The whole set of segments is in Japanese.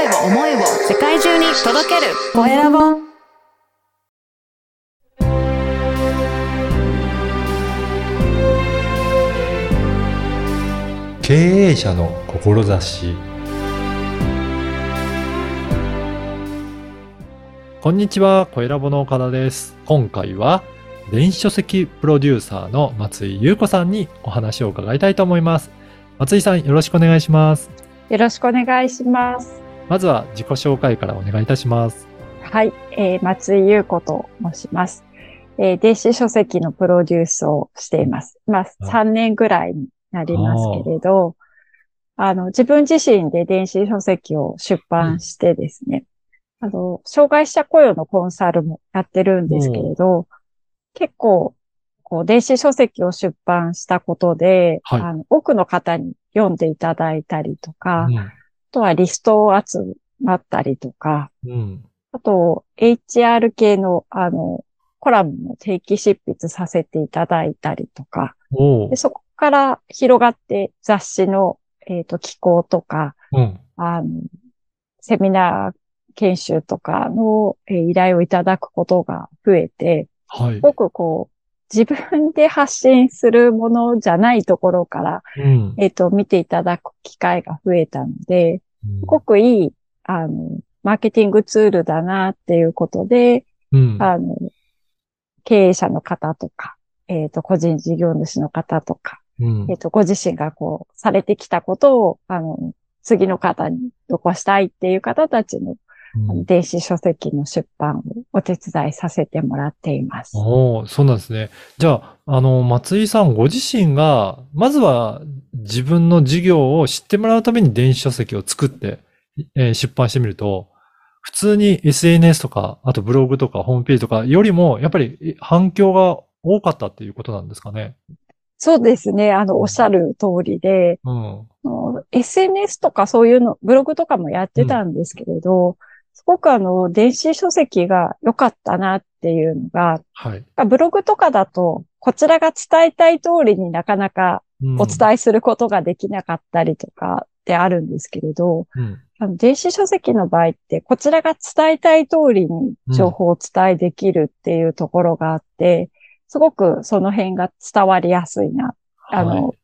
声を思いを世界中に届けるコエラボ経営者の志こんにちは、コエラボの岡田です。今回は電子書籍プロデューサーの松井優子さんにお話を伺いたいと思います。松井さん、よろしくお願いします。よろしくお願いします。まずは自己紹介からお願いいたします。はい、えー松井優子と申します。えー電子書籍のプロデュースをしています。まあ、3年ぐらいになりますけれど、あの、自分自身で電子書籍を出版してですね、あの、障害者雇用のコンサルもやってるんですけれど、結構、こう、電子書籍を出版したことで、はい。あの多くの方に読んでいただいたりとか、うん。あとはリストを集まったりとか、うん。あと、HR 系の、あの、コラムの定期執筆させていただいたりとか、でそこから広がって雑誌の、えっ、と、寄稿とか、うん。あの、セミナー研修とかの、えー依頼をいただくことが増えて、はいす。ごくこう、自分で発信するものじゃないところから、うん。えっ、と、見ていただく機会が増えたので、うんすごくいい、あの、マーケティングツールだなっていうことで、うん。あの、経営者の方とか、えっ、と、個人事業主の方とか、うんえっ、と、ご自身がこう、されてきたことを、あの、次の方に残したいっていう方たちの、あの電子書籍の出版をお手伝いさせてもらっています。おお、そうなんですね。じゃあ、あの、松井さんご自身が、まずは自分の事業を知ってもらうために電子書籍を作って、えー出版してみると、普通に SNS とか、あとブログとかホームページとかよりも、やっぱりえ反響が多かったっていうことなんですかね。そうですね。あの、おっしゃる通りで、うん。SNS とかそういうの、ブログとかもやってたんですけれど、すごくあの、電子書籍が良かったなっていうのが、はい。ブログとかだと、こちらが伝えたい通りになかなかうんお伝えすることができなかったりとかってあるんですけれど、うん。あの電子書籍の場合って、こちらが伝えたい通りに情報をお伝えできるっていうところがあって、すごくその辺が伝わりやすいな。あの、はい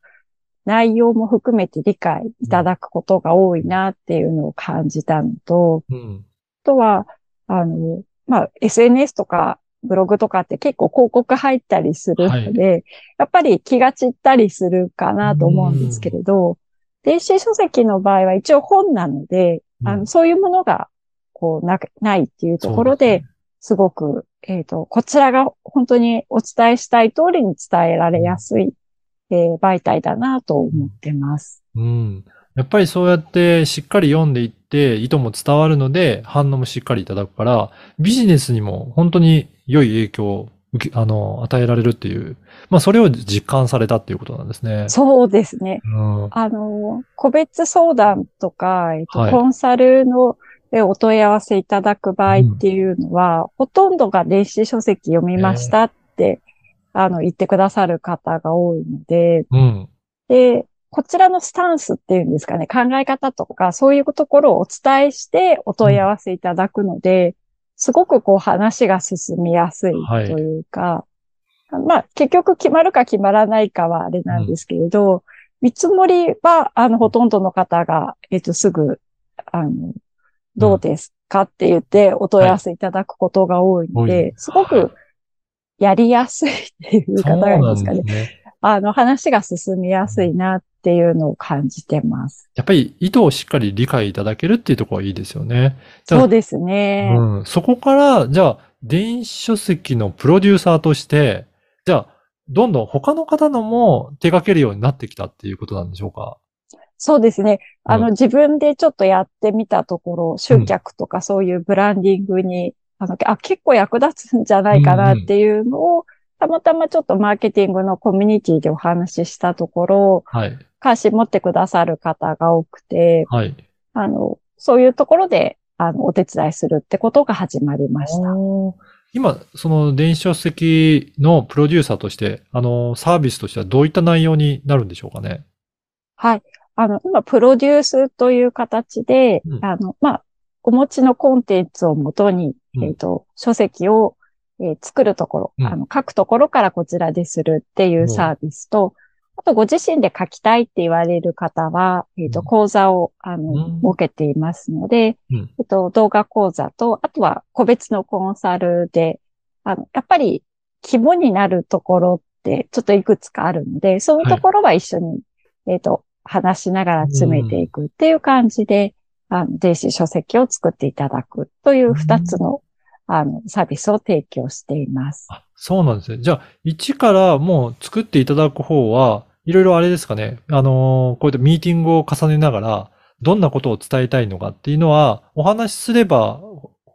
内容も含めて理解いただくことが多いなっていうのを感じたのと、うん。あとは、あの、まあ、SNS とかブログとかって結構広告入ったりするので、やっぱり気が散ったりするかなと思うんですけれど、電子書籍の場合は一応本なので、あうん。のそういうものがこうなないっていうところで、すごく、えっ、と、こちらが本当にお伝えしたい通りに伝えられやすい、えー媒体だなと思ってます。うん。やっぱりそうやってしっかり読んでいって、意図も伝わるので、反応もしっかりいただくから、ビジネスにも本当に良い影響を受け、あの、与えられるっていう、まあそれを実感されたっていうことなんですね。そうですね。うん。あの、個別相談とか、えっとはいコンサルのでお問い合わせいただく場合っていうのは、ほとんどが電子書籍読みましたって、あの、言ってくださる方が多いので、うん。で、こちらのスタンスっていうんですかね、考え方とか、そういうところをお伝えしてお問い合わせいただくので、すごくこう話が進みやすいはいというか、まあ結局決まるか決まらないかはあれなんですけれど、見積もりは、あの、ほとんどの方が、えっと、すぐ、あの、どうですかって言ってお問い合わせいただくことが多いのはいで、すごはいくやりやすいっていう方がいいなんですかね。ね。あの、話が進みやすいなっていうのを感じてます。やっぱり意図をしっかり理解いただけるっていうところはいいですよね。そうですね。うん。そこから、じゃあ、電子書籍のプロデューサーとして、じゃあ、どんどん他の方のも手掛けるようになってきたっていうことなんでしょうか？そうですね。あの、うん自分でちょっとやってみたところ、集客とかそういうブランディングに、あの、あ、結構役立つんじゃないかなっていうのを、たまたまちょっとマーケティングのコミュニティでお話ししたところ、はい。関心持ってくださる方が多くて、はい。あの、そういうところで、あの、お手伝いするってことが始まりました。今、その電子書籍のプロデューサーとして、あの、サービスとしてはどういった内容になるんでしょうかね？はい。あの、今、プロデュースという形で、うんあの、まあ、お持ちのコンテンツをもとに、うんえっ、と、書籍を、えー作るところ、うんあの、書くところからこちらでするっていうサービスと、あとご自身で書きたいって言われる方は、えっ、と、うん。講座を、あの、うん。設けていますので、うん。えっと、動画講座と、あとは個別のコンサルで、あの、やっぱり肝になるところってちょっといくつかあるので、そういうところは一緒に、えっと、話しながら詰めていくっていう感じで、あの、電子書籍を作っていただくという二つの、あの、サービスを提供しています。あ、そうなんですね。じゃあ、一からもう作っていただく方は、いろいろあれですかね。あのーこうやってミーティングを重ねながら、どんなことを伝えたいのかっていうのは、お話しすれば、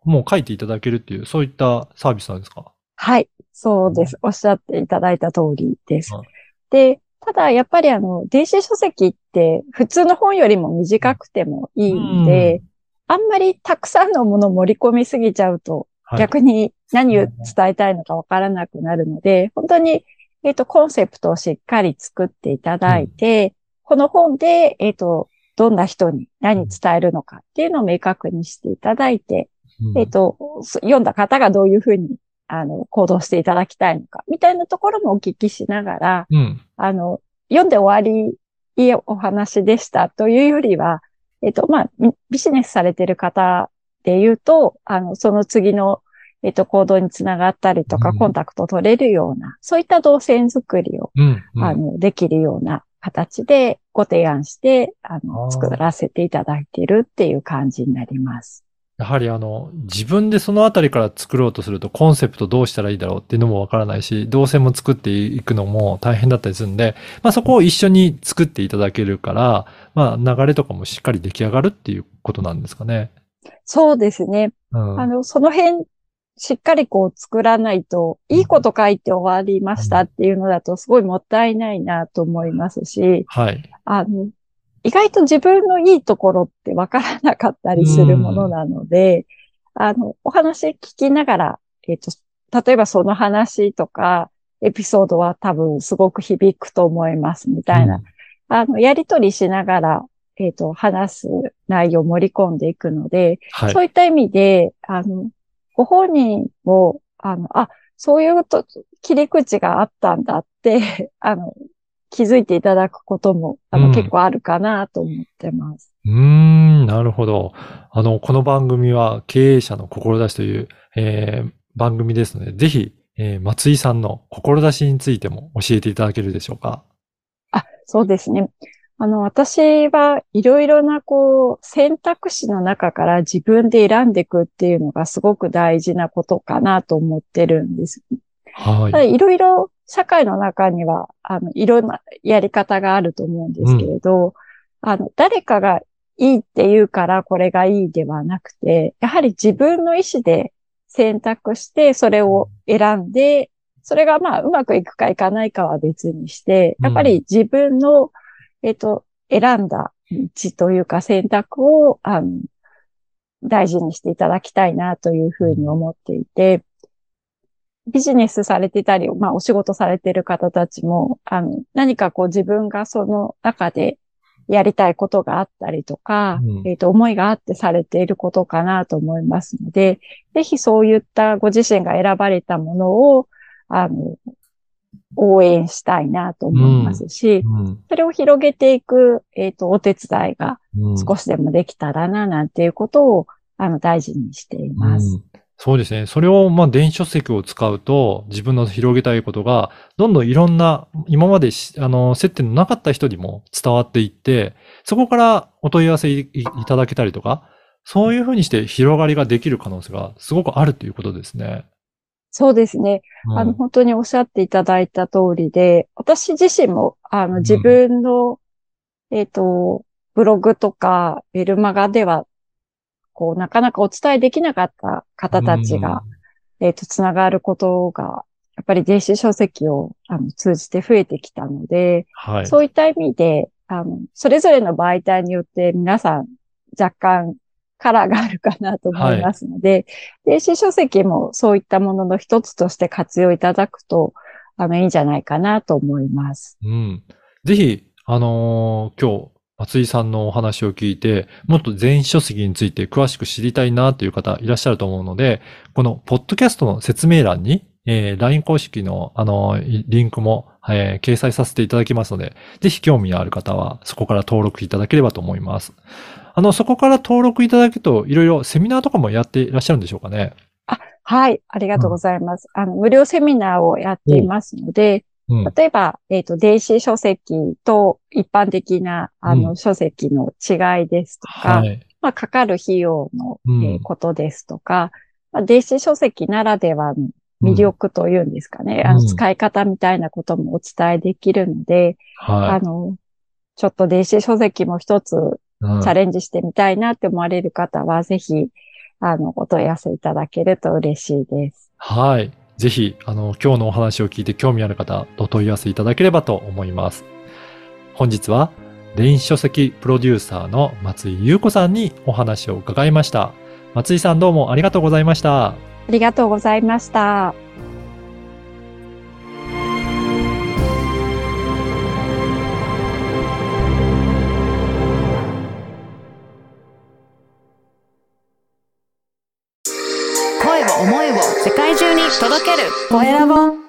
もう書いていただけるっていう、そういったサービスなんですか？はい、そうです。おっしゃっていただいた通りですはい。で、ただ、やっぱりあの、電子書籍って普通の本よりも短くてもいいんで、あんまりたくさんのものを盛り込みすぎちゃうと、はい逆に何を伝えたいのかわからなくなるので、本当に、えっ、と、コンセプトをしっかり作っていただいて、この本で、えっ、と、どんな人に何伝えるのかっていうのを明確にしていただいて、うんえっ、と、す読んだ方がどういうふうに、あの、行動していただきたいのか、みたいなところもお聞きしながら、うん。あの、読んで終わり、いいお話でしたというよりは、えっ、と、まあ、ビビジネスされてる方で言うと、あの、その次の、えっ、と、行動につながったりとか、うんコンタクトを取れるような、そういった動線作りを、うん。うんあの、できるような形でご提案して、ああの、ー作らせていただいているっていう感じになります。やはりあの、自分でそのあたりから作ろうとするとコンセプトどうしたらいいだろうっていうのもわからないし、動線も作っていくのも大変だったりするんで、まあそこを一緒に作っていただけるから、まあ流れとかもしっかり出来上がるっていうことなんですかね。そうですね。うん。あの、その辺、しっかりこう作らないと、いいこと書いて終わりましたっていうのだとすごいもったいないなと思いますし、はい。あの、意外と自分のいいところってわからなかったりするものなので、あの、お話聞きながら、えっ、と、例えばその話とか、エピソードは多分すごく響くと思いますみたいな、あの、やりとりしながら、えっ、と、話す内容を盛り込んでいくので、はい。そういった意味で、あの、ご本人も、あの、あ、そういうと切り口があったんだって、あの、気づいていただくことも、あの、うん結構あるかなと思ってます。うーん、なるほど。あの、この番組は経営者の志という、えー番組ですので、ぜひ、えー松井さんの志についても教えていただけるでしょうか？あ、そうですね。あの、私はいろいろな、こう、選択肢の中から自分で選んでいくっていうのがすごく大事なことかなと思ってるんです。はい。いろいろ社会の中には、あの、いろんなやり方があると思うんですけれど、あの、誰かがいいって言うからこれがいいではなくて、やはり自分の意思で選択して、それを選んで、それがまあ、うまくいくかいかないかは別にして、やっぱり自分の、えっと、選んだ道というか選択を、あの、大事にしていただきたいなというふうに思っていて、ビジネスされてたり、まあお仕事されてる方たちも、あの、何かこう自分がその中でやりたいことがあったりとか、うん。えっ、と、思いがあってされていることかなと思いますので、ぜひそういったご自身が選ばれたものを、あの、応援したいなと思いますし、うんそれを広げていく、えっ、と、お手伝いがうん少しでもできたらな、なんていうことを、あの、大事にしています。うんそうですね。それを、まあ、電子書籍を使うと、自分の広げたいことが、どんどんいろんな、今までしあの、接点のなかった人にも伝わっていって、そこからお問い合わせいただけたりとか、そういうふうにして広がりができる可能性がすごくあるということですね。そうですね。うんあの、本当におっしゃっていただいた通りで、私自身も、あの、ん自分の、えっ、と、ブログとか、メルマガでは、こう、なかなかお伝えできなかった方たちが、えっ、と、つながることが、やっぱり電子書籍をあの通じて増えてきたので、はい。そういった意味で、あの、それぞれの媒体によって皆さん若干カラーがあるかなと思いますので、電子書籍もそういったものの一つとして活用いただくと、あの、いいんじゃないかなと思います。うん。ぜひ、あのー今日、松井さんのお話を聞いて、もっと電子書籍について詳しく知りたいなという方いらっしゃると思うので、このポッドキャストの説明欄に、えー LINE 公式の、あの、いリンクも、えー掲載させていただきますので、ぜひ興味のある方はそこから登録いただければと思います。あの、そこから登録いただくと、いろいろセミナーとかもやっていらっしゃるんでしょうかね？はい、ありがとうございます。あの、無料セミナーをやっていますので、うん。例えば、えっ、と、電子書籍と一般的な、あの、うん書籍の違いですとか、はい。まあ、かかる費用の、うんえーことですとか、まあ、電子書籍ならではの魅力というんですかね、あの、うん使い方みたいなこともお伝えできるので、はあの、ちょっと電子書籍も一つい。うんチャレンジしてみたいなって思われる方は、ぜひ、あの、お問い合わせいただけると嬉しいです。はい。ぜひ、あの、今日のお話を聞いて興味ある方、お問い合わせいただければと思います。本日は、電子書籍プロデューサーの松井優子さんにお話を伺いました。松井さんどうもありがとうございました。ありがとうございました。声